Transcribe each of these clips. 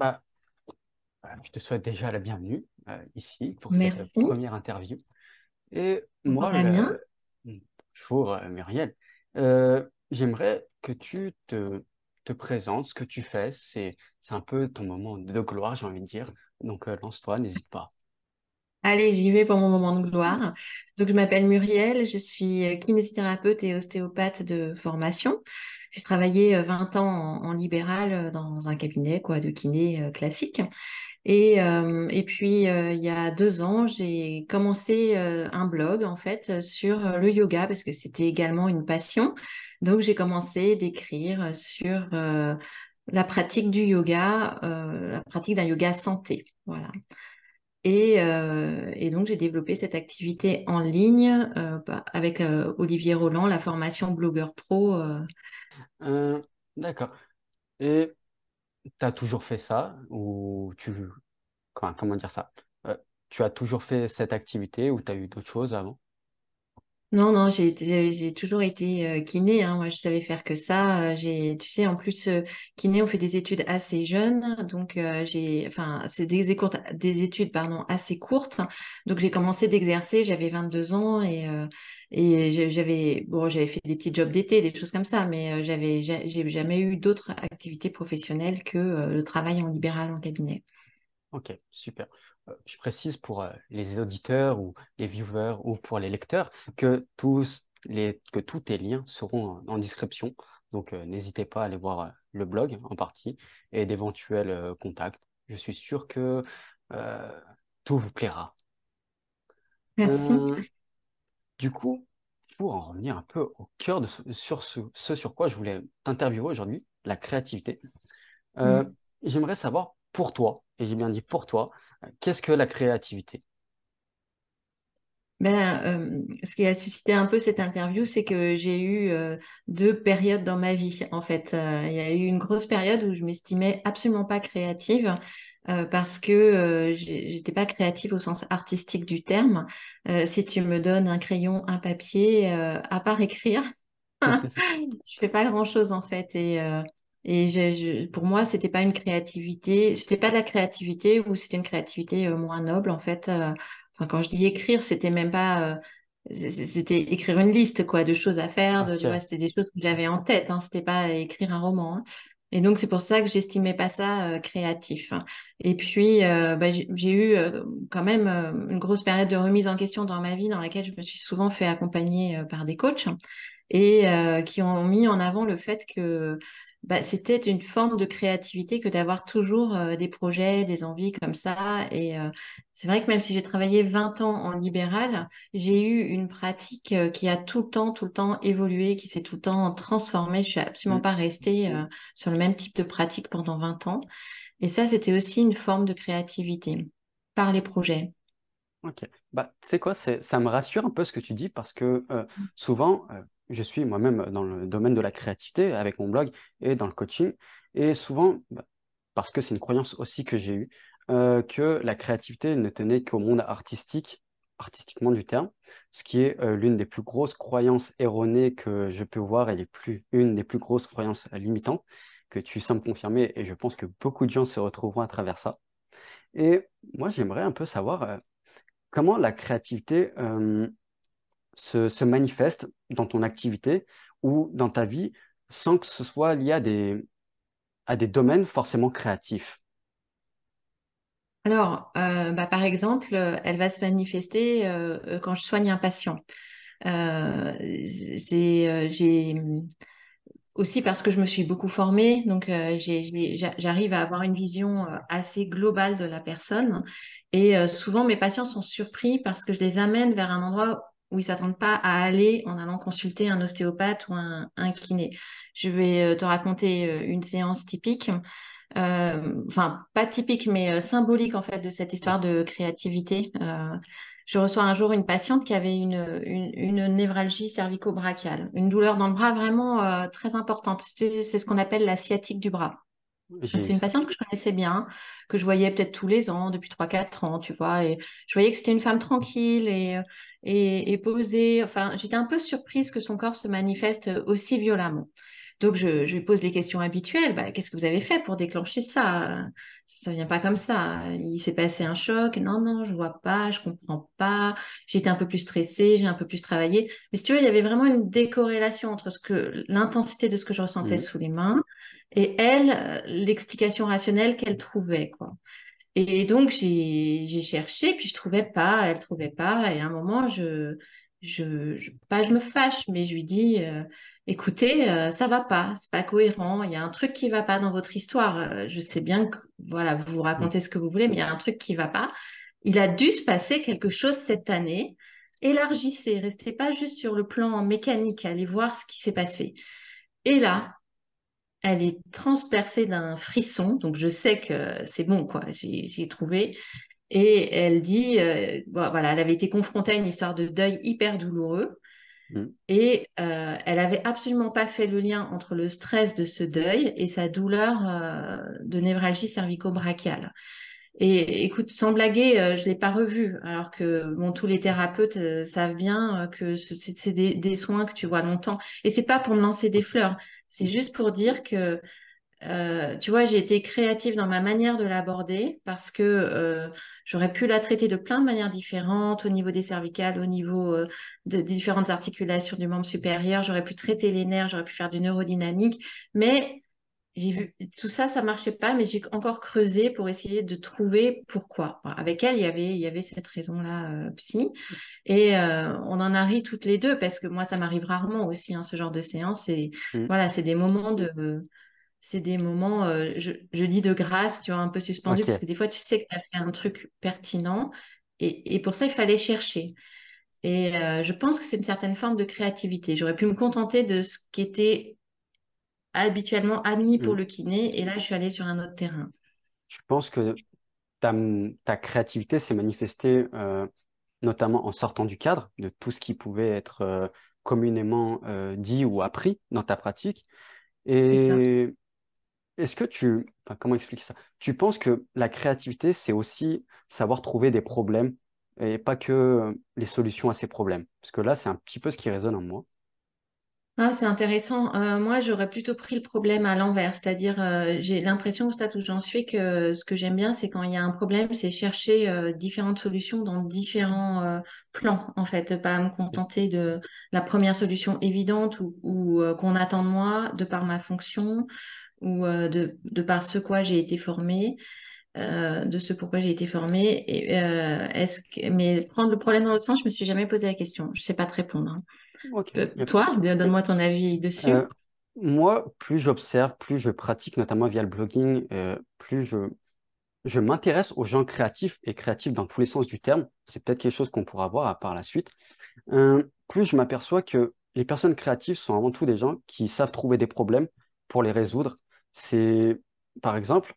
Bah, euh, je te souhaite déjà la bienvenue euh, ici pour cette première interview. Et moi, Damien. le- bonjour euh, Muriel, Euh, j'aimerais que tu te, te présentes, ce que tu fais. C'est, un peu ton moment de gloire, j'ai envie de dire. Donc lance-toi, n'hésite pas. Allez, j'y vais pour mon moment de gloire. Donc, je m'appelle Muriel, je suis euh, kinésithérapeute et ostéopathe de formation. J'ai travaillé euh, 20 ans en, libéral euh, dans un cabinet quoi, de kiné euh, classique. Et, euh, et puis, euh, il y a deux ans, j'ai commencé euh, un blog en fait euh, sur euh, le yoga parce que c'était également une passion. Donc, j'ai commencé d'écrire sur euh, la pratique du yoga, euh, la pratique d'un yoga santé. Voilà. Et, euh, et donc, j'ai développé cette activité en ligne euh, bah, avec euh, Olivier Roland, la formation blogueur pro. d'accord. Et tu as toujours fait ça ou tu, comment, comment dire ça? Tu as toujours fait cette activité ou tu as eu d'autres choses avant? Non, non, j'ai toujours été euh, kiné. Hein. Moi, je savais faire que ça. Euh, tu sais, en plus, euh, kiné, on fait des études assez jeunes. Donc, j'ai, enfin, c'est des, des études, pardon, assez courtes. Donc, j'ai commencé d'exercer, j'avais 22 ans et, et j'avais, bon, j'avais fait des petits jobs d'été, des choses comme ça, mais euh, j'avais, ja- j'ai jamais eu d'autres activités professionnelles que le travail en libéral en cabinet. Ok, super. Euh, je précise pour euh, les auditeurs ou les viewers ou pour les lecteurs que tous les, que tous tes liens seront en, en description. Donc, euh, n'hésitez pas à aller voir euh, le blog en partie et d'éventuels euh, contacts. Je suis sûr que euh, tout vous plaira. Merci. Euh, du coup, pour en revenir un peu au cœur de ce, sur ce, ce sur quoi je voulais t'interviewer aujourd'hui, la créativité. Euh, j'aimerais savoir pour toi, et j'ai bien dit pour toi, euh, qu'est-ce que la créativité? Ben, euh, ce qui a suscité un peu cette interview, c'est que j'ai eu euh, deux périodes dans ma vie. En fait, Euh, il y a eu une grosse période où je m'estimais absolument pas créative parce que j'étais pas créative au sens artistique du terme. Si tu me donnes un crayon, un papier, à part écrire, je fais pas grand-chose en fait. Et je- pour moi, c'était pas une créativité. C'était pas de la créativité ou c'était une créativité euh, moins noble en fait. Euh, Enfin, quand je dis écrire, c'était même pas, euh, c'était écrire une liste quoi de choses à faire. De, c'était des choses que j'avais en tête. Hein, c'était pas écrire un roman. hein. Et donc c'est pour ça que j'estimais pas ça créatif. hein. Et puis bah, j'ai eu quand même une grosse période de remise en question dans ma vie, dans laquelle je me suis souvent fait accompagner par des coachs et qui ont mis en avant le fait que bah, c'était une forme de créativité que d'avoir toujours euh, des projets, des envies comme ça. Et euh, c'est vrai que même si j'ai travaillé 20 ans en libéral, j'ai eu une pratique euh, qui a tout le temps, tout le temps évolué, qui s'est tout le temps transformée. Je suis absolument Mm, pas restée sur le même type de pratique pendant 20 ans. Et ça, c'était aussi une forme de créativité par les projets. ok. Bah, tu sais quoi, ça me rassure un peu ce que tu dis parce que euh, souvent, je suis moi-même dans le domaine de la créativité avec mon blog et dans le coaching. Et souvent, bah, parce que c'est une croyance aussi que j'ai eue, euh, que la créativité ne tenait qu'au monde artistique, artistiquement du terme, ce qui est euh, l'une des plus grosses croyances erronées que je peux voir et une des plus grosses croyances limitantes que tu sembles confirmer et je pense que beaucoup de gens se retrouveront à travers ça. Et moi, j'aimerais un peu savoir euh, comment la créativité se, manifeste dans ton activité ou dans ta vie sans que ce soit lié à des, à des domaines forcément créatifs. Alors, euh, bah, par exemple, euh, elle va se manifester euh, quand je soigne un patient. Euh, aussi parce que je me suis beaucoup formée, donc j'arrive à avoir une vision assez globale de la personne. Et souvent, mes patients sont surpris parce que je les amène vers un endroit où ils s'attendent pas à aller en allant consulter un ostéopathe ou un, un kiné. Je vais euh, te raconter euh, une séance typique euh, enfin pas typique mais symbolique en fait de cette histoire de créativité. Euh, je reçois un jour une patiente qui avait une, une, une névralgie cervico-brachiale, une douleur dans le bras vraiment euh, très importante. C'est ce qu'on appelle la sciatique du bras. C'est une patiente que je connaissais bien, que je voyais peut-être tous les ans, depuis trois quatre ans, tu vois, et je voyais que c'était une femme tranquille et, et, et posée. Enfin, j'étais un peu surprise que son corps se manifeste aussi violemment. Donc, je, je lui pose les questions habituelles. Bah, Qu'est-ce que vous avez fait pour déclencher ça? Ça vient pas comme ça. Il s'est passé un choc. Non, non, je vois pas, je comprends pas. J'étais un peu plus stressée, j'ai un peu plus travaillé. Mais si tu veux, il y avait vraiment une décorrélation entre ce que l'intensité de ce que je ressentais Mhm. sous les mains et elle, euh, l'explication rationnelle qu'elle trouvait, quoi. Et donc, j'ai cherché, puis je trouvais pas, elle trouvait pas. Et à un moment, je, je, je- pas je me fâche, mais je lui dis, euh, écoutez, euh, ça va pas, c'est pas cohérent, il y a un truc qui va pas dans votre histoire. Euh, je sais bien que, voilà, vous vous Mhm. racontez ce que vous voulez, mais il y a un truc qui va pas. Il a dû se passer quelque chose cette année. Élargissez, restez pas juste sur le plan mécanique, allez voir ce qui s'est passé. Et là, elle est transpercée d'un frisson, donc je sais que c'est bon, quoi. J'ai trouvé. Et elle dit, euh, voilà, elle avait été confrontée à une histoire de deuil hyper douloureux Mhm. et euh, elle avait absolument pas fait le lien entre le stress de ce deuil et sa douleur euh, de névralgie cervico-brachiale. Et écoute, sans blaguer, je l'ai pas revu, alors que bon, tous les thérapeutes savent bien que ce- c'est c'est des, des soins que tu vois longtemps. Et c'est pas pour me lancer des fleurs, c'est juste pour dire que euh, tu vois, j'ai été créative dans ma manière de l'aborder parce que euh, j'aurais pu la traiter de plein de manières différentes au niveau des cervicales, au niveau euh, de, des différentes articulations du membre supérieur. J'aurais pu traiter les nerfs, j'aurais pu faire du neurodynamique, mais j'ai vu tout ça, ça marchait pas, mais j'ai encore creusé pour essayer de trouver pourquoi. Avec elle, il y avait, il y avait cette raison-là, euh, psy, et euh, on en a ri toutes les deux parce que moi, ça m'arrive rarement aussi, hein, ce genre de séance. Et Mhm. voilà, c'est des moments de c'est des moments, euh, je, je dis de grâce, tu vois, un peu suspendu, parce que des fois, tu sais que tu as fait un truc pertinent, et, et pour ça, il fallait chercher. Et je pense que c'est une certaine forme de créativité. J'aurais pu me contenter de ce qui était habituellement admis pour Mhm. le kiné, et là, je suis allée sur un autre terrain. Je pense que ta, ta créativité s'est manifestée euh, notamment en sortant du cadre de tout ce qui pouvait être euh, communément euh, dit ou appris dans ta pratique. Et est-ce que tu, enfin, comment expliquer ça? Tu penses que la créativité, c'est aussi savoir trouver des problèmes et pas que les solutions à ces problèmes? Parce que là, c'est un petit peu ce qui résonne en moi. Ah, c'est intéressant. Euh, moi, j'aurais plutôt pris le problème à l'envers, c'est-à-dire euh, j'ai l'impression au stade où j'en suis que ce que j'aime bien, c'est quand il y a un problème, c'est chercher euh, différentes solutions dans différents plans, en fait, pas me contenter de la première solution évidente ou, qu'on attend de moi de par ma fonction ou de, par ce quoi j'ai été formée, de ce pourquoi j'ai été formée. Mais prendre le problème dans l'autre sens, je me suis jamais posé la question. Je sais pas te répondre. hein. Euh, toi, donne-moi ton avis Euh, dessus. moi, plus j'observe, plus je pratique, notamment via le blogging, euh, plus je, je m'intéresse aux gens créatifs et créatifs dans tous les sens du terme. C'est peut-être quelque chose qu'on pourra voir par la suite. Euh, plus je m'aperçois que les personnes créatives sont avant tout des gens qui savent trouver des problèmes pour les résoudre. C'est, par exemple,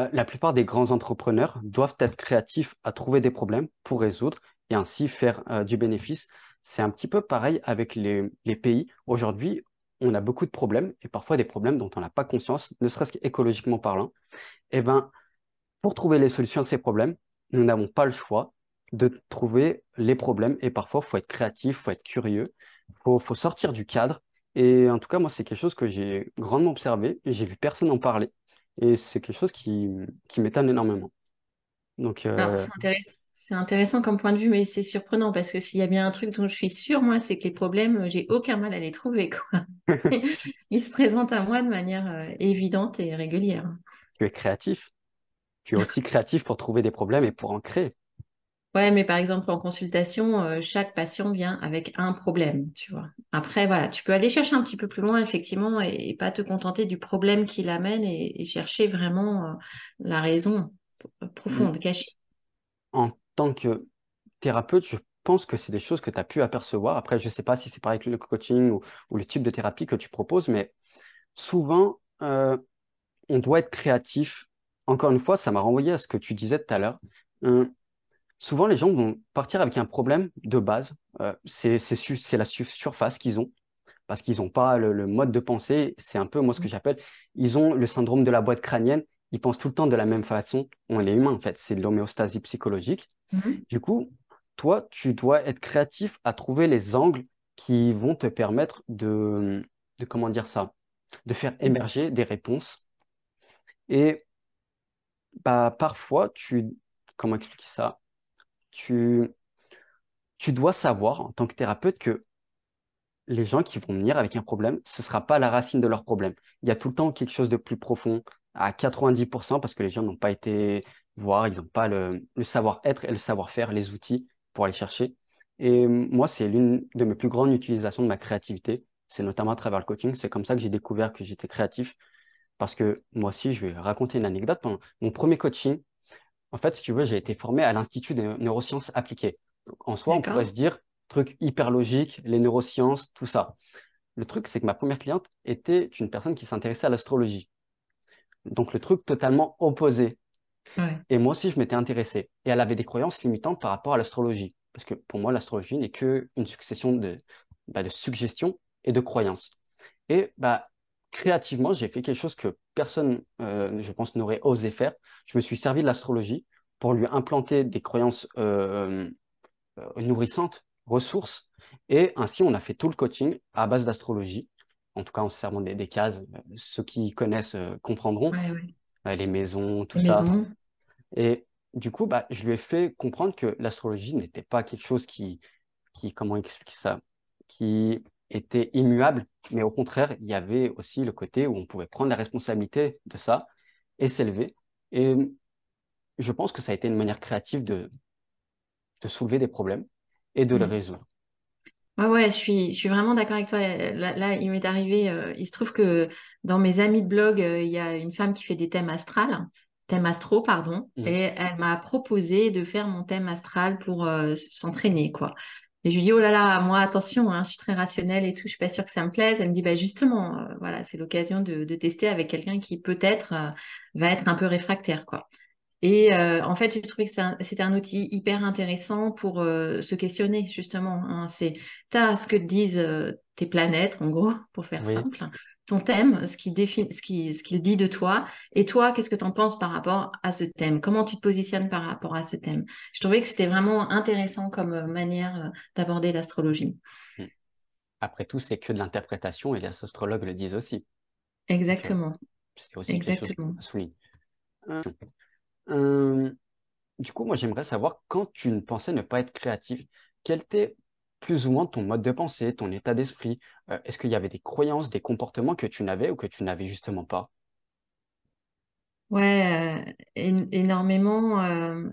euh, la plupart des grands entrepreneurs doivent être créatifs à trouver des problèmes pour résoudre et ainsi faire euh, du bénéfice. C'est un petit peu pareil avec les, pays. Aujourd'hui, on a beaucoup de problèmes et parfois des problèmes dont on n'a pas conscience, ne serait-ce qu'écologiquement parlant. Eh ben, pour trouver les solutions à ces problèmes, nous n'avons pas le choix de trouver les problèmes et parfois, il faut être créatif, il faut être curieux, il faut, sortir du cadre. Et en tout cas, moi, c'est quelque chose que j'ai grandement observé, j'ai vu personne en parler et c'est quelque chose qui m'étonne énormément. Donc, euh, c'est intéressant, comme point de vue, mais c'est surprenant parce que s'il y a bien un truc dont je suis sûre, moi, c'est que les problèmes, j'ai aucun mal à les trouver, quoi. Ils se présentent à moi de manière euh, évidente et régulière. tu es créatif, tu es aussi créatif pour trouver des problèmes et pour en créer. Ouais, mais par exemple, en consultation, euh, chaque patient vient avec un problème, tu vois. Après, voilà, tu peux aller chercher un petit peu plus loin, effectivement, et, et pas te contenter du problème qui l'amène et, et chercher vraiment euh, la raison profonde, cachée. En tant que thérapeute, je pense que c'est des choses que tu as pu apercevoir. Après, je ne sais pas si c'est pareil avec le coaching ou, ou le type de thérapie que tu proposes, mais souvent, euh, on doit être créatif. Encore une fois, ça m'a renvoyé à ce que tu disais tout à l'heure. Euh, souvent, les gens vont partir avec un problème de base. Euh, c'est su- la su- surface qu'ils ont parce qu'ils n'ont pas le, le mode de pensée. C'est un peu, moi, ce que j'appelle, ils ont le syndrome de la boîte crânienne. Ils pensent tout le temps de la même façon. On est humain, en fait. C'est de l'homéostasie psychologique. Mhm. Du coup, toi, tu dois être créatif à trouver les angles qui vont te permettre de, de comment dire ça? de faire émerger des réponses. Et bah, parfois, tu, comment expliquer ça? Tu, tu dois savoir en tant que thérapeute que les gens qui vont venir avec un problème, ce ne sera pas la racine de leur problème. Il y a tout le temps quelque chose de plus profond, à 90%, parce que les gens n'ont pas été voir, ils n'ont pas le, savoir-être et le savoir-faire, les outils pour aller chercher. Et moi, c'est l'une de mes plus grandes utilisations de ma créativité. C'est notamment à travers le coaching. C'est comme ça que j'ai découvert que j'étais créatif. Parce que moi aussi, je vais raconter une anecdote. Pendant mon premier coaching, en fait, si tu veux, j'ai été formé à l'Institut des neurosciences appliquées. Donc, en soi, on pourrait se dire, truc hyper logique, les neurosciences, tout ça. Le truc, c'est que ma première cliente était une personne qui s'intéressait à l'astrologie. Donc, le truc totalement opposé. Et moi aussi, je m'étais intéressé. Et elle avait des croyances limitantes par rapport à l'astrologie. Parce que pour moi, l'astrologie n'est qu'une succession de, bah, de suggestions et de croyances. Et bah, créativement, j'ai fait quelque chose que personne, euh, je pense, n'aurait osé faire. Je me suis servi de l'astrologie pour lui implanter des croyances euh, euh, nourrissantes, ressources. Et ainsi, on a fait tout le coaching à base d'astrologie. En tout cas, en se servant des, cases. Ceux qui connaissent comprendront. les maisons, tout ça. Et du coup, bah, je lui ai fait comprendre que l'astrologie n'était pas quelque chose qui, qui, comment expliquer ça, qui était immuable, mais au contraire, il y avait aussi le côté où on pouvait prendre la responsabilité de ça et s'élever. Et je pense que ça a été une manière créative de, de soulever des problèmes et de les mmh. résoudre. Ouais, ouais, je suis, je suis vraiment d'accord avec toi. Là, il m'est arrivé, euh, il se trouve que dans mes amis de blog, euh, il y a une femme qui fait des thèmes astrales, thèmes astro, pardon, mmh. et elle m'a proposé de faire mon thème astral pour euh, s'entraîner, quoi. Et je lui dis, oh là là, moi, attention, hein, je suis très rationnelle et tout, je suis pas sûre que ça me plaise. Elle me dit, bah justement, euh, voilà, c'est l'occasion de, tester avec quelqu'un qui peut-être euh, va être un peu réfractaire, quoi. Et euh, en fait, j'ai trouvé que c'était un, outil hyper intéressant pour se questionner, justement. Hein. C'est, as ce que disent tes planètes, en gros, pour faire simple ton thème, ce qui définit, ce qui, ce qu'il dit de toi, et toi, qu'est-ce que tu en penses par rapport à ce thème? Comment tu te positionnes par rapport à ce thème? Je trouvais que c'était vraiment intéressant comme euh, manière euh, d'aborder l'astrologie. Hmm. Après tout, c'est que de l'interprétation et les astrologues le disent aussi. Exactement. c'est aussi Exactement. Du coup, moi, j'aimerais savoir quand tu ne pensais ne pas être créatif, quel était plus ou moins ton mode de pensée, ton état d'esprit? Euh, Est-ce qu'il y avait des croyances, des comportements que tu n'avais ou que tu n'avais justement pas? Ouais, euh, énormément. Euh,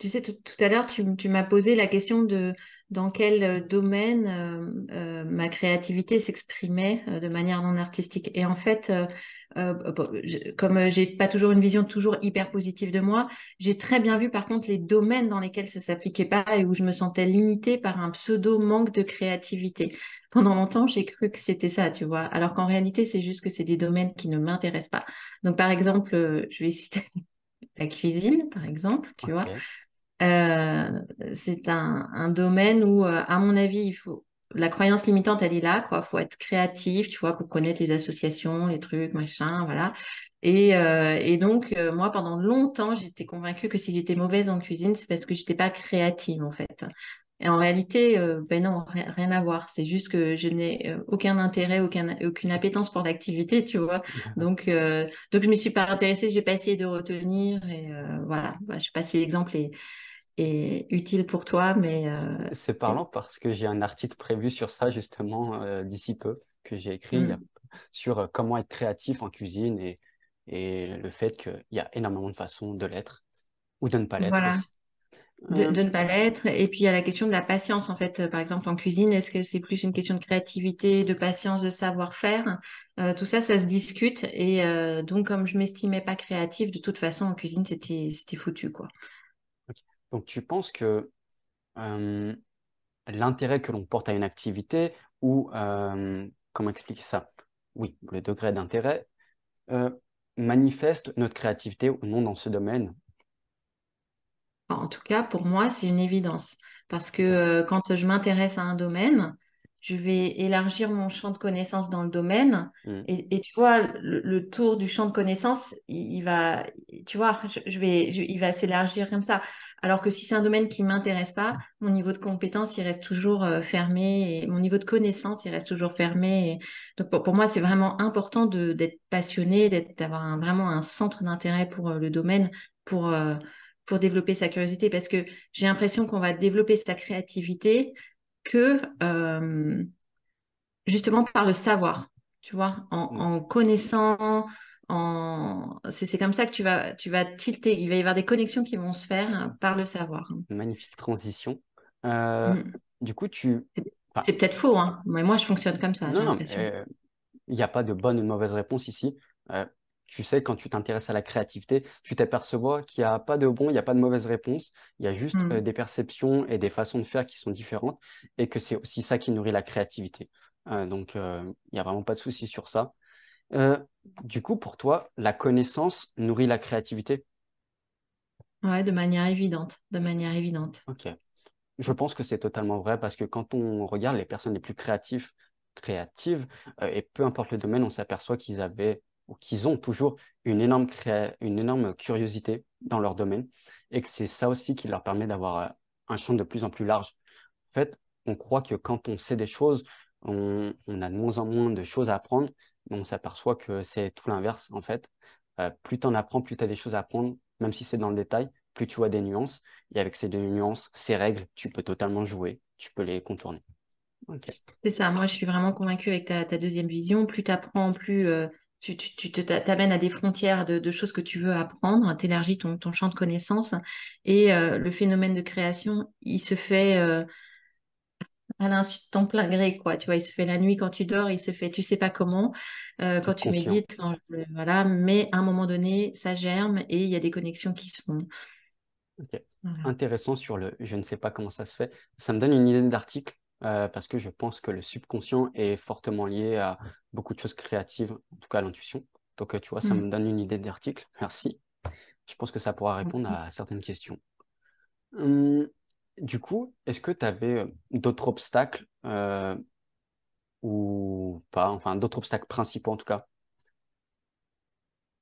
tu, sais, tout, à l'heure, tu, tu m'as posé la question de dans quel domaine ma créativité s'exprimait de manière non artistique. Et en fait, comme j'ai pas toujours une vision toujours hyper positive de moi, j'ai très bien vu par contre les domaines dans lesquels ça s'appliquait pas et où je me sentais limitée par un pseudo manque de créativité. Pendant longtemps, j'ai cru que c'était ça, tu vois, alors qu'en réalité, c'est juste que c'est des domaines qui ne m'intéressent pas. Donc, par exemple, euh, je vais citer la cuisine, par exemple, tu vois. Euh, c'est un, un, domaine où, à mon avis, il faut la croyance limitante, elle est là, quoi. Faut être créatif, tu vois, pour connaître les associations, les trucs, machin, voilà. Et, euh, et donc, euh, moi, pendant longtemps, j'étais convaincue que si j'étais mauvaise en cuisine, c'est parce que j'étais pas créative, en fait. Et en réalité, euh, ben non, rien, à voir. C'est juste que je n'ai aucun intérêt, aucun, aucune appétence pour l'activité, tu vois. Donc, donc je me suis pas intéressée, j'ai pas essayé de retenir. Et voilà, je sais pas si l'exemple est, est utile pour toi, mais... Euh, c'est parlant parce que j'ai un article prévu sur ça justement euh, d'ici peu, que j'ai écrit mm. sur euh, comment être créatif en cuisine et, et le fait qu'il y a énormément de façons de l'être ou de ne pas l'être aussi. De, de, ne pas l'être. Et puis il y a la question de la patience, en fait, par exemple en cuisine, est-ce que c'est plus une question de créativité, de patience, de savoir-faire? Tout ça, ça se discute. Et donc, comme je m'estimais pas créative, de toute façon, en cuisine, c'était foutu, quoi. Donc, tu penses que euh, l'intérêt que l'on porte à une activité ou, euh, comment expliquer ça? Oui, le degré d'intérêt euh, manifeste notre créativité ou non dans ce domaine? En tout cas, pour moi, c'est une évidence. Parce que quand je m'intéresse à un domaine, je vais élargir mon champ de connaissances dans le domaine. Mm. Et, tu vois, le, tour du champ de connaissances, il, va, tu vois, je, vais, il va s'élargir comme ça. Alors que si c'est un domaine qui m'intéresse pas, mon niveau de compétence, il reste toujours euh, fermé et mon niveau de connaissance, il reste toujours fermé. Donc pour, moi, c'est vraiment important d'être passionné, d'avoir vraiment un centre d'intérêt pour euh, le domaine, pour, euh, pour développer sa curiosité, parce que j'ai l'impression qu'on va développer sa créativité que justement par le savoir, tu vois, en, mm. connaissant, en... c'est comme ça que tu vas, tu vas tilter. Il va y avoir des connexions qui vont se faire par le savoir. Magnifique transition. Euh, mm. Du coup, tu. C'est peut-être faux, hein, mais moi je fonctionne comme ça. Non, non, euh, il n'y a pas de bonne ou de mauvaise réponse ici. Euh, tu sais, quand tu t'intéresses à la créativité, tu t'aperçois qu'il n'y a pas de bon, il n'y a pas de mauvaise réponse. Il y a juste mm. des perceptions et des façons de faire qui sont différentes et que c'est aussi ça qui nourrit la créativité. donc, il n'y a vraiment pas de souci sur ça. Euh, du coup, pour toi, la connaissance nourrit la créativité? Ouais, de manière évidente, de manière évidente. Ok. Je pense que c'est totalement vrai parce que quand on regarde les personnes les plus créatives, créatives euh, et peu importe le domaine, on s'aperçoit qu'ils avaient ou qu'ils ont toujours une énorme, une énorme curiosité dans leur domaine et que c'est ça aussi qui leur permet d'avoir euh, un champ de plus en plus large. En fait, on croit que quand on sait des choses, on, a de moins en moins de choses à apprendre, on s'aperçoit que c'est tout l'inverse, en fait. Euh, plus tu en apprends, plus tu as des choses à apprendre, même si c'est dans le détail, plus tu vois des nuances. Et avec ces nuances, ces règles, tu peux totalement jouer, tu peux les contourner. C'est ça, moi je suis vraiment convaincue avec ta, deuxième vision. Plus tu apprends, plus euh, tu, t'amènes à des frontières de, choses que tu veux apprendre, tu élargis ton, champ de connaissances. Et euh, le phénomène de création, il se fait à l'insu de ton plein gré, quoi. Tu vois, il se fait la nuit quand tu dors, il se fait, tu sais pas comment, euh, quand tu médites, voilà. Mais à un moment donné, ça germe et il y a des connexions qui se font. Intéressant sur le je ne sais pas comment ça se fait. Ça me donne une idée d'article euh, parce que je pense que le subconscient est fortement lié à beaucoup de choses créatives, en tout cas à l'intuition. Donc, euh, tu vois, ça mm. me donne une idée d'article. Merci. Je pense que ça pourra répondre à certaines questions. Hum, du coup, est-ce que tu avais euh, d'autres obstacles euh, ou pas, enfin d'autres obstacles principaux en tout cas?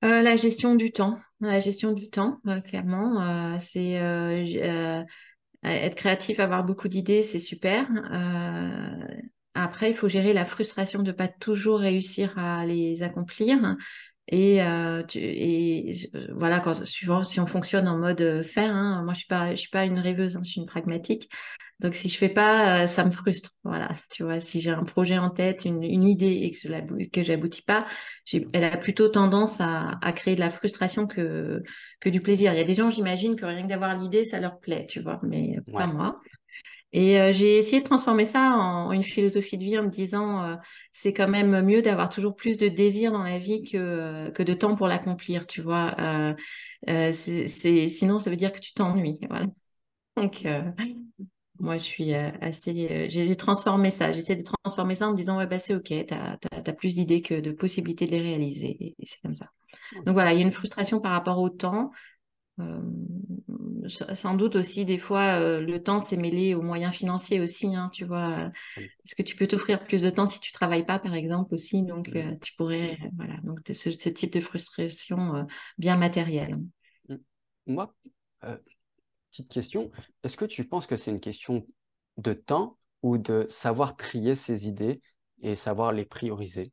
Euh, la gestion du temps, la gestion du temps, clairement, c'est être créatif, avoir beaucoup d'idées, c'est super. après, il faut gérer la frustration de ne pas toujours réussir à les accomplir. Et, euh, euh, voilà, quand, si on fonctionne en mode euh, faire, hein, moi je suis pas, suis pas une rêveuse, hein, je suis une pragmatique. Donc si je fais pas, ça me frustre. Voilà, tu vois, si j'ai un projet en tête, une, une idée et que je que j'aboutis pas, elle a plutôt tendance à, à, créer de la frustration que que du plaisir. Il y a des gens, j'imagine, que rien que d'avoir l'idée, ça leur plaît, tu vois, mais pas moi. Et euh, j'ai essayé de transformer ça en une philosophie de vie en me disant euh, c'est quand même mieux d'avoir toujours plus de désir dans la vie que, que de temps pour l'accomplir, tu vois. Euh, c'est, sinon, ça veut dire que tu t'ennuies. Voilà. Donc, moi, je suis assez. j'ai transformé ça. J'essaie de transformer ça en me disant ouais, bah, c'est OK, tu as, plus d'idées que de possibilités de les réaliser. Et c'est comme ça. Donc voilà, il y a une frustration par rapport au temps. Euh, sans doute aussi, des fois, euh, le temps s'est mêlé aux moyens financiers aussi, hein, tu vois. Est-ce que tu peux t'offrir plus de temps si tu travailles pas, par exemple, aussi? Donc, euh, tu pourrais, voilà, donc ce, ce, type de frustration bien matérielle. Mmh. Moi, petite question, est-ce que tu penses que c'est une question de temps ou de savoir trier ses idées et savoir les prioriser?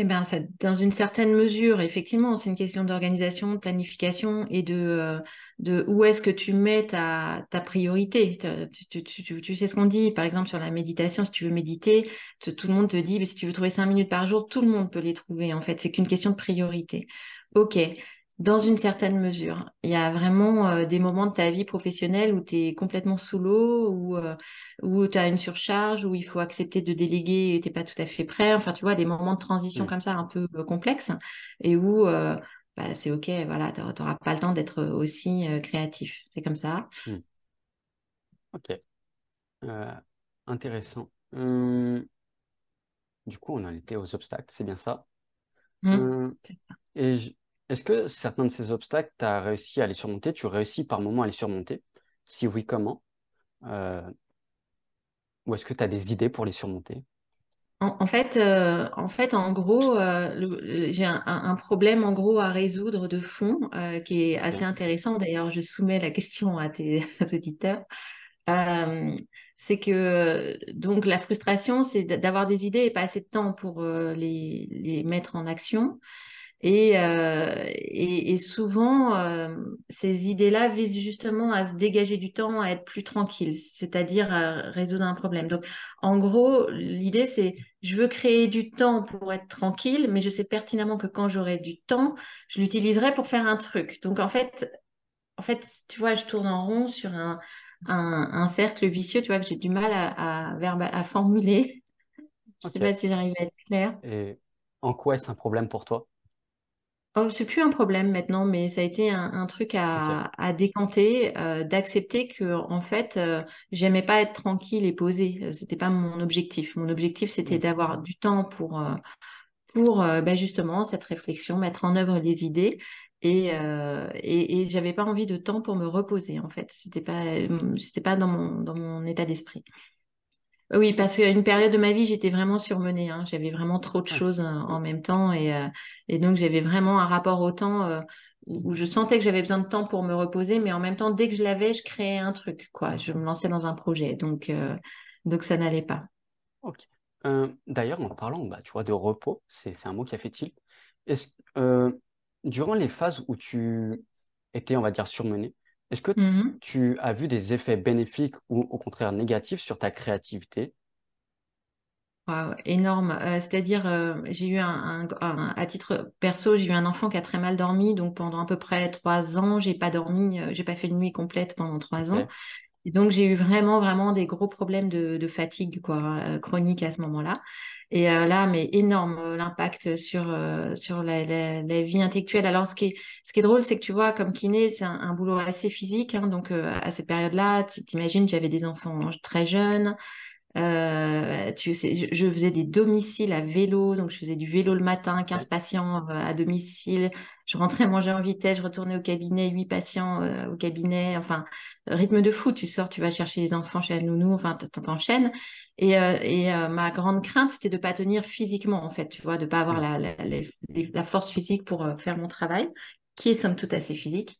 Eh bien, dans une certaine mesure, effectivement, c'est une question d'organisation, de planification et de, euh, de où est-ce que tu mets ta, ta priorité. Tu, tu, tu, sais ce qu'on dit, par exemple, sur la méditation, si tu veux méditer, tout le monde te dit, mais si tu veux trouver cinq minutes par jour, tout le monde peut les trouver, en fait. C'est qu'une question de priorité. OK, dans une certaine mesure. Il y a vraiment euh, des moments de ta vie professionnelle où tu es complètement sous l'eau, où, euh, où tu as une surcharge, où il faut accepter de déléguer et tu pas tout à fait prêt. Enfin, tu vois, des moments de transition mm. comme ça un peu euh, complexes et où bah, c'est OK, voilà, tu n'auras pas le temps d'être aussi créatif. C'est comme ça. Mm. OK. intéressant. Hum, du coup, on en était aux obstacles, c'est bien ça? Mmh. Hum, et est-ce que certains de ces obstacles, tu as réussi à les surmonter? Tu réussis par moment à les surmonter? Si oui, comment? Euh, ou est-ce que tu as des idées pour les surmonter? En, fait, euh, en fait, en gros, euh, j'ai un, problème en gros à résoudre de fond qui est assez intéressant. D'ailleurs, je soumets la question à tes auditeurs. c'est que donc la frustration, c'est d'avoir des idées et pas assez de temps pour les, les mettre en action. Et, euh, et, et, souvent, euh, ces idées-là visent justement à se dégager du temps, à être plus tranquille, c'est-à-dire à résoudre un problème. Donc, en gros, l'idée, c'est je veux créer du temps pour être tranquille, mais je sais pertinemment que quand j'aurai du temps, je l'utiliserai pour faire un truc. Donc, en fait, en fait, tu vois, je tourne en rond sur un, un, un cercle vicieux, tu vois, que j'ai du mal à, à, à formuler. Je sais ok. pas si j'arrive à être claire. Et en quoi est-ce un problème pour toi? Oh, c'est plus un problème maintenant, mais ça a été un, un truc à, à décanter, euh, d'accepter que en fait, euh, j'aimais pas être tranquille et posée. Euh, C'était pas mon objectif. Mon objectif, c'était d'avoir du temps pour euh, pour ben, justement cette réflexion, mettre en œuvre des idées. Et, et, et j'avais pas envie de temps pour me reposer en fait. C'était pas c'était pas dans mon dans mon état d'esprit. Oui, parce qu'à une période de ma vie, j'étais vraiment surmenée. hein. J'avais vraiment trop de choses euh, en même temps. Et, euh, et donc, j'avais vraiment un rapport au temps euh, où je sentais que j'avais besoin de temps pour me reposer. Mais en même temps, dès que je l'avais, je créais un truc, quoi. Je me lançais dans un projet. Donc, euh, donc ça n'allait pas. ok. D'ailleurs, en parlant, bah, tu vois, de repos, c'est, un mot qui a fait tilt. Est-ce, durant les phases où tu étais, on va dire, surmené, est-ce que Mhm. tu as vu des effets bénéfiques ou au contraire négatifs sur ta créativité? Waouh, énorme. Euh, c'est-à-dire, euh, j'ai eu un, un- un- à titre perso, j'ai eu un enfant qui a très mal dormi. Donc, pendant à peu près trois ans, j'ai pas dormi, euh, j'ai pas fait de nuit complète pendant trois ans. Et donc, j'ai eu vraiment, vraiment des gros problèmes de, de fatigue, quoi, chronique à ce moment-là. Et euh, là, mais énorme euh, l'impact sur, euh, sur la, la, la vie intellectuelle. Alors, ce qui est, ce qui est drôle, c'est que tu vois, comme kiné, c'est un, boulot assez physique. hein. donc, euh, à cette période-là, tu t'imagines, j'avais des enfants très jeunes. Euh, tu sais, je, je faisais des domiciles à vélo, donc je faisais du vélo le matin, 15 ok, patients euh, à domicile. Je rentrais manger en vitesse, je retournais au cabinet, 8 patients euh, au cabinet. Enfin, rythme de fou, tu sors, tu vas chercher les enfants chez la nounou, enfin, t'enchaînes. Et, euh, et ma grande crainte, c'était de pas tenir physiquement, en fait, tu vois, de pas avoir la, la, la, la force physique pour faire mon travail, qui est somme toute assez physique.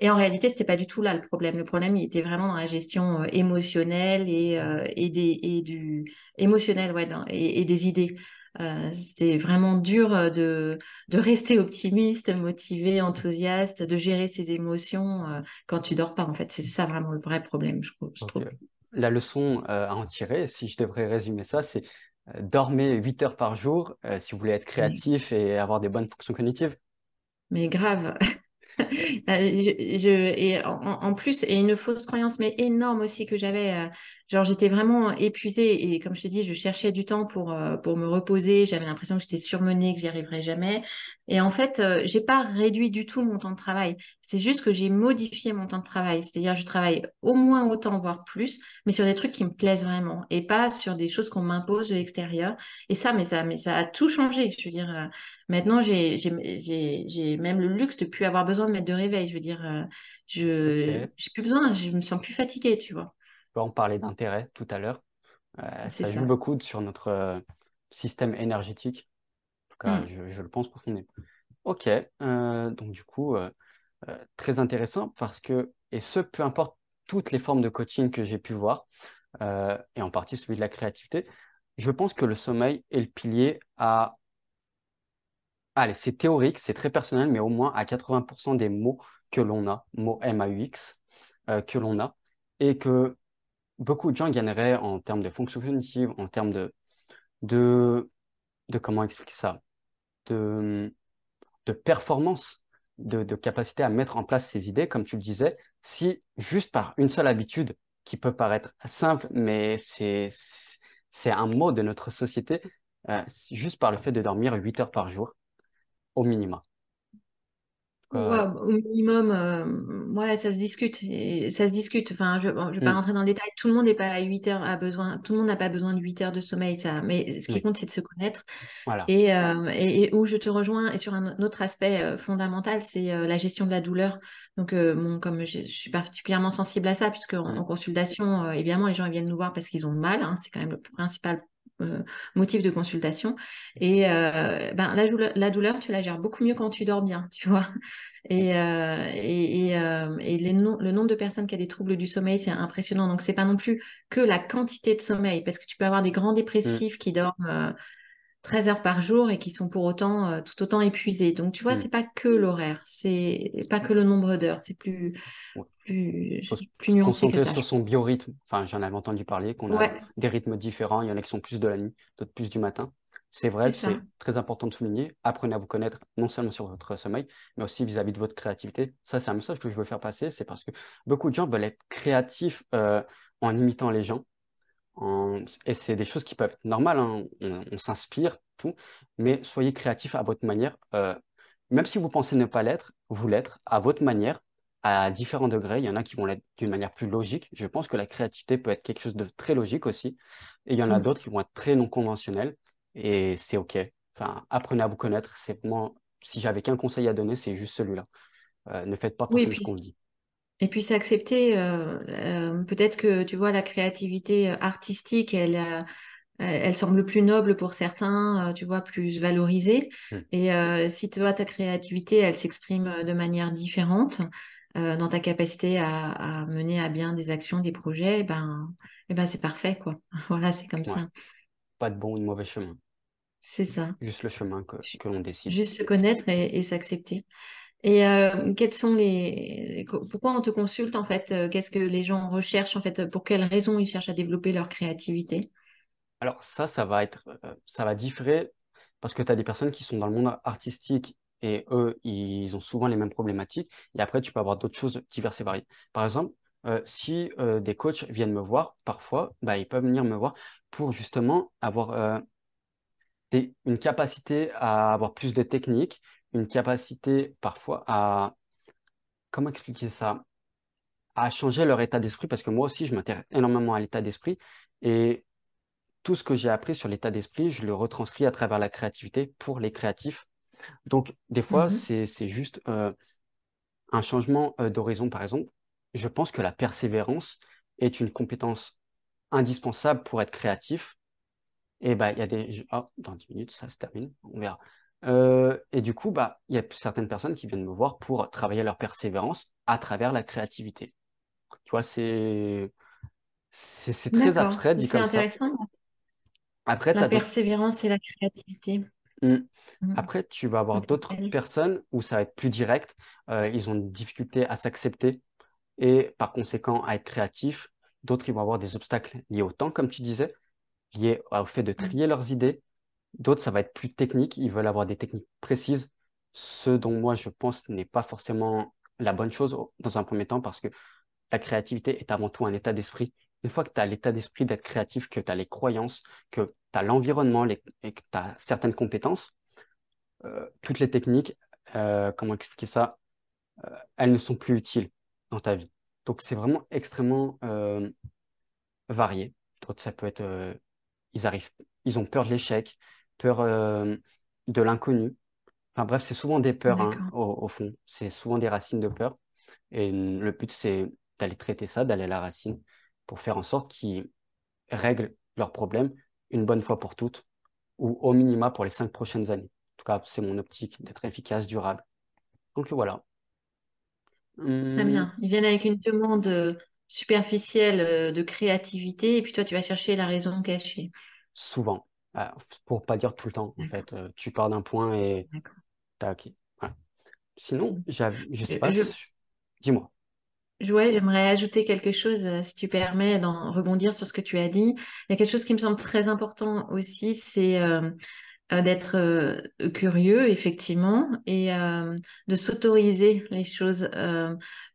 Et en réalité, c'était pas du tout là le problème. Le problème, il était vraiment dans la gestion euh, émotionnelle et, euh, et des et du émotionnel, ouais, et, et des idées. Euh, c'était vraiment dur euh, de de rester optimiste, motivé, enthousiaste, de gérer ses émotions euh, quand tu dors pas. En fait, c'est ça vraiment le vrai problème, je, je trouve. La leçon euh, à en tirer, si je devrais résumer ça, c'est dormez 8 heures par jour si vous voulez être créatif et avoir des bonnes fonctions cognitives. mais grave. Euh, je, et en, en plus, et une fausse croyance, mais énorme aussi que j'avais. Genre, j'étais vraiment épuisée et comme je te dis, je cherchais du temps pour, euh, pour me reposer. J'avais l'impression que j'étais surmenée, que j'y arriverais jamais. Et en fait, euh, j'ai pas réduit du tout mon temps de travail. C'est juste que j'ai modifié mon temps de travail. C'est-à-dire, je travaille au moins autant, voire plus, mais sur des trucs qui me plaisent vraiment et pas sur des choses qu'on m'impose de l'extérieur. Et ça, mais ça, mais ça a tout changé. Je veux dire. euh, Maintenant, j'ai, j'ai, j'ai, j'ai même le luxe de plus avoir besoin de mettre de réveil. Je veux dire, je, j'ai plus besoin, je me sens plus fatiguée, tu vois. On parler d'intérêt tout à l'heure. Euh, ça joue ça. beaucoup sur notre euh, système énergétique. En tout cas, Hmm. je, je le pense profondément. Ok, euh, donc du coup, euh, très intéressant parce que, et ce, peu importe toutes les formes de coaching que j'ai pu voir, et en partie celui de la créativité, je pense que le sommeil est le pilier à... Allez, c'est théorique, c'est très personnel, mais au moins à 80% des mots que l'on a, mots M-A-U-X, que l'on a, et que beaucoup de gens gagneraient en termes de fonction cognitive, en termes de, de, comment expliquer ça, de, de performance, de, de capacité à mettre en place ces idées, comme tu le disais, si juste par une seule habitude qui peut paraître simple, mais c'est, un mot de notre société, euh, juste par le fait de dormir 8 heures par jour au Ouais, au minimum, euh, ouais, ça se discute. Et ça se discute. Enfin, je ne vais pas Hmm, rentrer dans le détail. Tout le monde n'est pas à 8 heures, a besoin, tout le monde n'a pas besoin de 8 heures de sommeil, ça. Mais ce qui oui, compte, c'est de se connaître. voilà. Et, euh, et, et où je te rejoins, et sur un autre aspect euh, fondamental, c'est euh, la gestion de la douleur. Donc, bon, comme je, je suis particulièrement sensible à ça, puisque en, en consultation, évidemment, les gens ils viennent nous voir parce qu'ils ont mal. hein, c'est quand même le principal euh, motif de consultation. Et euh, ben, la douleur, la douleur, tu la gères beaucoup mieux quand tu dors bien, tu vois. Et, euh, et, et, et les no- le nombre de personnes qui a des troubles du sommeil, c'est impressionnant. Donc, c'est pas non plus que la quantité de sommeil, parce que tu peux avoir des grands hmm, dépressifs qui dorment 13 heures par jour et qui sont pour autant euh, tout autant épuisés. Donc, tu vois, hmm. c'est pas que l'horaire, c'est pas que le nombre d'heures, c'est plus, Ouais. plus, plus se concentrer sur son biorhythme. Enfin, j'en avais entendu parler, qu'on a des rythmes différents. Il y en a qui sont plus de la nuit, d'autres plus du matin. C'est vrai, c'est très important de souligner. Apprenez à vous connaître, non seulement sur votre sommeil, mais aussi vis-à-vis de votre créativité. Ça, c'est un message que je veux faire passer. C'est parce que beaucoup de gens veulent être créatifs euh, en imitant les gens. En- Et c'est des choses qui peuvent être normales, hein. On, on s'inspire, tout. Mais soyez créatifs à votre manière. Euh, même si vous pensez ne pas l'être, vous l'être à votre manière, à différents degrés. Il y en a qui vont l'être d'une manière plus logique. Je pense que la créativité peut être quelque chose de très logique aussi. Et il y en a Mm. d'autres qui vont être très non conventionnels. Et c'est OK. Enfin, apprenez à vous connaître. C'est vraiment, si j'avais qu'un conseil à donner, c'est juste celui-là. Euh, ne faites pas Oui, forcément ce qu'on vous dit. Et puis s'accepter, euh, euh, peut-être que tu vois la créativité euh, artistique, elle, semble plus noble pour certains, tu vois, plus valorisée. Hmm. Et euh, si toi ta créativité, elle s'exprime de manière différente euh, dans ta capacité à, à mener à bien des actions, des projets, eh ben, eh ben c'est parfait quoi. Voilà, c'est comme Ouais. ça. Pas de bon ou de mauvais chemin. C'est ça. Juste le chemin que, que l'on décide. Juste se connaître et, et s'accepter. Et euh, quels sont les... Pourquoi on te consulte en fait? Euh, Qu'est-ce que les gens recherchent en fait? Pour quelles raisons ils cherchent à développer leur créativité? Alors ça, ça va être, euh, ça va différer parce que tu as des personnes qui sont dans le monde artistique et eux, ils ont souvent les mêmes problématiques. Et après, tu peux avoir d'autres choses diverses et variées. Par exemple, si des coachs viennent me voir, parfois, bah, ils peuvent venir me voir pour justement avoir une capacité à avoir plus de techniques, une capacité parfois à, comment expliquer ça? À changer leur état d'esprit parce que moi aussi, je m'intéresse énormément à l'état d'esprit. Et tout ce que j'ai appris sur l'état d'esprit, je le retranscris à travers la créativité pour les créatifs. Donc, des fois, Mhm. c'est, c'est juste euh, un changement euh, d'horizon, par exemple. Je pense que la persévérance est une compétence indispensable pour être créatif. Et bah, il y a des... oh, dans 10 minutes, ça se termine, on verra. Euh, et du coup, bah, il y a certaines personnes qui viennent me voir pour travailler leur persévérance à travers la créativité. Tu vois, c'est, c'est, très abstrait dit c'est comme ça. Après, La persévérance et la créativité. Mm. Mhm. Après, tu vas avoir d'autres personnes où ça va être plus direct. Euh, ils ont une difficulté à s'accepter et par conséquent à être créatifs. D'autres, ils vont avoir des obstacles liés au temps, comme tu disais, liés au fait de Mhm. trier leurs idées. D'autres, ça va être plus technique. Ils veulent avoir des techniques précises, ce dont moi, je pense n'est pas forcément la bonne chose dans un premier temps parce que la créativité est avant tout un état d'esprit. Une fois que tu as l'état d'esprit d'être créatif, que tu as les croyances, que tu as l'environnement et que tu as certaines compétences, euh, toutes les techniques, euh, comment expliquer ça, euh, elles ne sont plus utiles dans ta vie. Donc c'est vraiment extrêmement varié. Donc ça peut être, ils arrivent, ils ont peur de l'échec, peur euh, de l'inconnu. Enfin bref, c'est souvent des peurs hein, au, au fond. C'est souvent des racines de peur. Et le but, c'est d'aller traiter ça, d'aller à la racine, pour faire en sorte qu'ils règlent leurs problèmes une bonne fois pour toutes, ou au minima pour les cinq prochaines années. En tout cas, c'est mon optique d'être efficace, durable. Donc voilà. Très Hum, bien. Ils viennent avec une demande euh, superficielle euh, de créativité et puis toi, tu vas chercher la raison cachée. souvent, pour pas dire tout le temps, en fait, tu pars d'un point et D'accord. tac. Voilà. Sinon, j'av- je sais Je, pas, je- si- dis-moi. ouais, j'aimerais ajouter quelque chose, euh, si tu permets, d'en rebondir sur ce que tu as dit. Il y a quelque chose qui me semble très important aussi, c'est euh, d'être euh, curieux, effectivement, et euh, de s'autoriser les choses.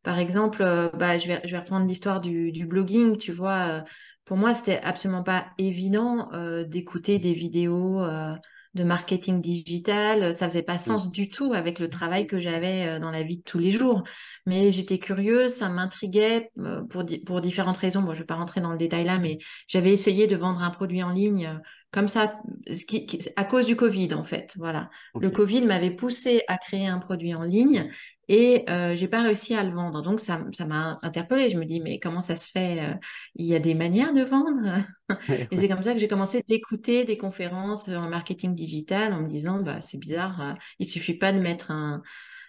Par exemple, bah, je vais, je vais reprendre l'histoire du, du blogging, tu vois. Pour moi, c'était absolument pas évident euh, d'écouter des vidéos. euh, de marketing digital. Ça faisait pas Mm. sens du tout avec le travail que j'avais euh, dans la vie de tous les jours. Mais j'étais curieuse, ça m'intriguait euh, pour, di- pour différentes raisons. Bon, je vais pas rentrer dans le détail là, mais j'avais essayé de vendre un produit en ligne euh, comme ça, ce qui- qui- à cause du Covid en fait. Voilà. Le. Covid m'avait poussé à créer un produit en ligne et euh, j'ai pas réussi à le vendre. Donc ça, ça m'a interpellée. Je me dis, mais comment ça se fait? euh, Il y a des manières de vendre? Ouais, Et ouais. c'est comme ça que j'ai commencé d'écouter des conférences en marketing digital en me disant, bah, c'est bizarre, euh, il suffit pas de mettre un-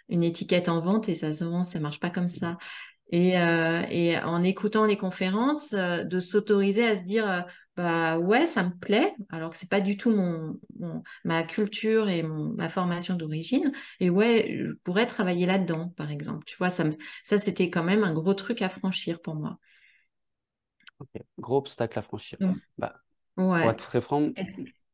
une étiquette en vente et ça se vend, ça marche pas comme ça. Et, euh, et en écoutant les conférences, euh, de s'autoriser à se dire, euh, bah ouais, ça me plaît, alors que c'est pas du tout mon, mon- ma culture et mon, ma formation d'origine. Et ouais, je pourrais travailler là-dedans, par exemple. Tu vois, ça, me- ça c'était quand même un gros truc à franchir pour moi. Gros obstacle à franchir. Bah, pour ouais. être très franc,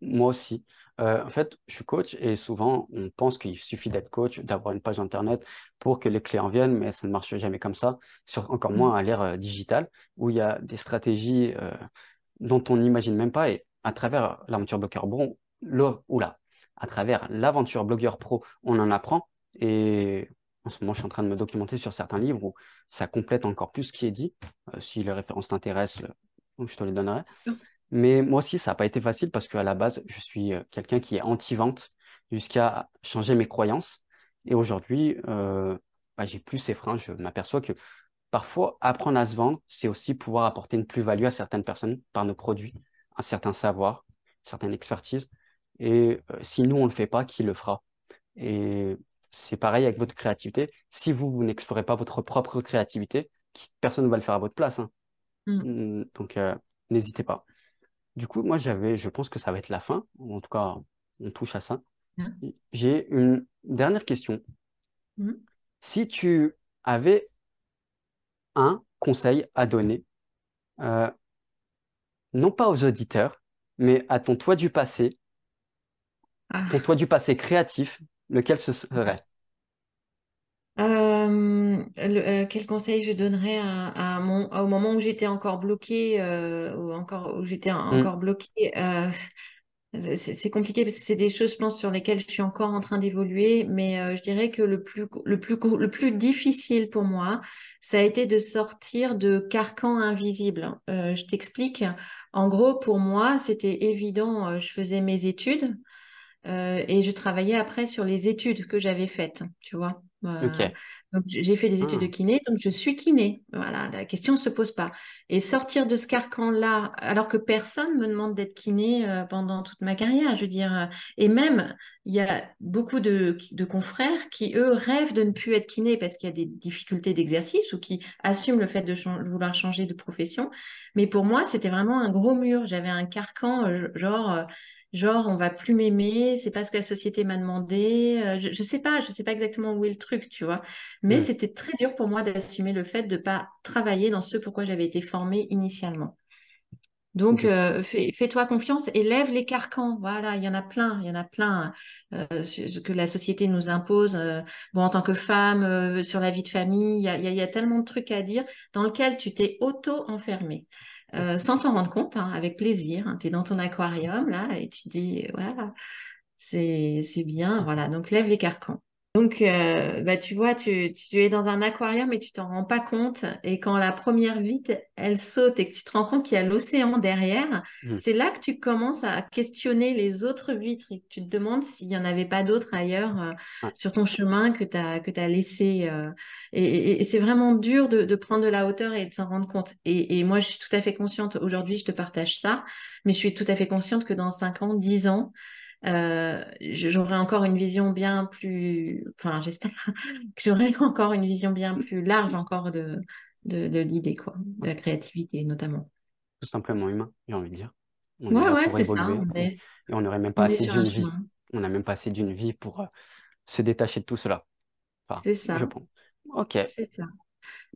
moi aussi. Euh, en fait, je suis coach et souvent, on pense qu'il suffit d'être coach, d'avoir une page internet pour que les clients viennent, mais ça ne marche jamais comme ça, sur, encore moins à l'ère euh, digitale, où il y a des stratégies euh, dont on n'imagine même pas. Et à travers l'aventure blogueur bon, le, oula, à travers l'aventure blogueur pro, on en apprend. Et en ce moment, je suis en train de me documenter sur certains livres où ça complète encore plus ce qui est dit. Euh, si les références t'intéressent, euh, je te les donnerai. Mais moi aussi, ça n'a pas été facile parce qu'à la base, je suis euh, quelqu'un qui est anti-vente jusqu'à changer mes croyances. Et aujourd'hui, euh, bah, j'ai plus ces freins. Je m'aperçois que parfois, apprendre à se vendre, c'est aussi pouvoir apporter une plus-value à certaines personnes par nos produits, un certain savoir, une certaine expertise. Et euh, si nous, on ne le fait pas, qui le fera? Et c'est pareil avec votre créativité. Si vous, vous n'explorez pas votre propre créativité, personne ne va le faire à votre place. hein. Mm. Mm, Donc, euh, n'hésitez pas. Du coup, moi, j'avais, je pense que ça va être la fin. En tout cas, on touche à ça. Mm. J'ai une dernière question. Mm. Si tu avais un conseil à donner, euh, non pas aux auditeurs, mais à ton toi du passé, Ah. ton toi du passé créatif, lequel ce serait? Euh, le- euh, quel conseil je donnerais à, à mon, au moment où j'étais encore bloquée, euh, ou encore où j'étais en- Mm, encore bloquée, c'est compliqué parce que c'est des choses, je pense, sur lesquelles je suis encore en train d'évoluer, mais euh, je dirais que le plus, le plus, le plus difficile pour moi, ça a été de sortir de carcans invisibles. Euh, je t'explique. En gros, pour moi, c'était évident, euh, je faisais mes études. Et je travaillais après sur les études que j'avais faites, tu vois. Donc j'ai fait des études de Ah, kiné, donc je suis kiné. Voilà, la question ne se pose pas. Et sortir de ce carcan-là, alors que personne me demande d'être kiné euh, pendant toute ma carrière, je veux dire. euh, et même, il y a beaucoup de, de confrères qui, eux, rêvent de ne plus être kiné parce qu'il y a des difficultés d'exercice ou qui assument le fait de vouloir changer de profession. Mais pour moi, c'était vraiment un gros mur. J'avais un carcan, euh, genre. Genre, on va plus m'aimer, c'est pas ce que la société m'a demandé. euh, je, je sais pas, je sais pas exactement où est le truc, tu vois. Mais c'était très dur pour moi d'assumer le fait de pas travailler dans ce pourquoi j'avais été formée initialement. Donc, euh, fais, fais-toi confiance et lève les carcans. Voilà, il y en a plein, il y en a plein euh, ce que la société nous impose. euh, bon, en tant que femme, sur la vie de famille, il y a, il y a- il y a tellement de trucs à dire dans lequel tu t'es auto-enfermé. Euh, sans t'en rendre compte, hein, avec plaisir. tu es dans ton aquarium, là, et tu dis, voilà, c'est bien, voilà. Donc, lève les carcans. Donc, euh, bah, tu vois, tu, tu es dans un aquarium et tu t'en rends pas compte. Et quand la première vitre, elle saute et que tu te rends compte qu'il y a l'océan derrière, mm, c'est là que tu commences à questionner les autres vitres et que tu te demandes s'il n'y en avait pas d'autres ailleurs euh, sur ton chemin que tu as, que laissé. euh. et et- et c'est vraiment dur de, de prendre de la hauteur et de s'en rendre compte. Et, et moi, je suis tout à fait consciente, aujourd'hui, je te partage ça, mais je suis tout à fait consciente que dans 5 ans, 10 ans, euh, j'aurai encore une vision bien plus, enfin, j'espère que j'aurai encore une vision bien plus large encore de, de, de l'idée, quoi, de la créativité notamment. Tout simplement humain, j'ai envie de dire. On Ouais, ouais, c'est ça. On et, est, et on n'aurait même pas on assez d'une vie. On n'a même pas assez d'une vie pour euh, se détacher de tout cela. Enfin, C'est je ça. pense. Ok. C'est ça.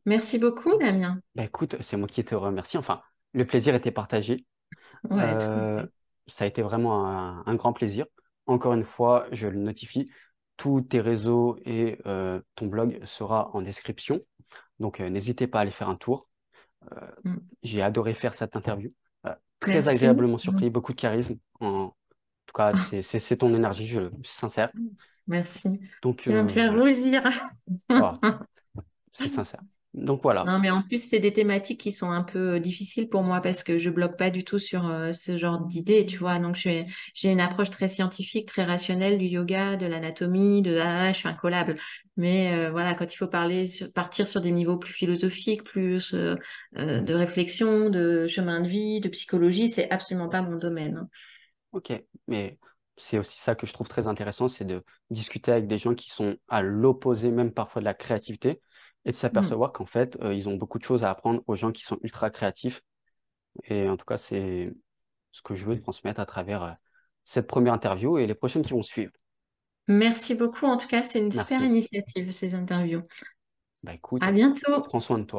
Merci beaucoup, Damien. Bah, écoute, c'est moi qui te remercie. Enfin, le plaisir était partagé. Ouais, tout à Euh, fait. Ça a été vraiment un, un grand plaisir. Encore une fois, je le notifie. Tous tes réseaux et euh, ton blog sera en description. Donc, euh, n'hésitez pas à aller faire un tour. Euh, Mm. j'ai adoré faire cette interview. Très Merci. agréablement surpris, beaucoup de charisme. En tout cas, c'est ton énergie, je suis sincère. Merci. Donc, tu vas me faire rougir. c'est sincère. Donc voilà. Non, mais en plus, c'est des thématiques qui sont un peu difficiles pour moi parce que je bloque pas du tout sur euh, ce genre d'idées, tu vois. Donc, j'ai une approche très scientifique, très rationnelle du yoga, de l'anatomie, de ah, je suis incollable. Mais euh, voilà, quand il faut parler, partir sur des niveaux plus philosophiques, plus euh, de réflexion, de chemin de vie, de psychologie, c'est absolument pas mon domaine. Hein. Ok, mais c'est aussi ça que je trouve très intéressant, c'est de discuter avec des gens qui sont à l'opposé même parfois de la créativité et de s'apercevoir qu'en fait, euh, ils ont beaucoup de choses à apprendre aux gens qui sont ultra créatifs. Et en tout cas, c'est ce que je veux transmettre à travers euh, cette première interview et les prochaines qui vont suivre. Merci beaucoup. En tout cas, c'est une super initiative, ces interviews. Bah écoute, à bientôt. prends soin de toi.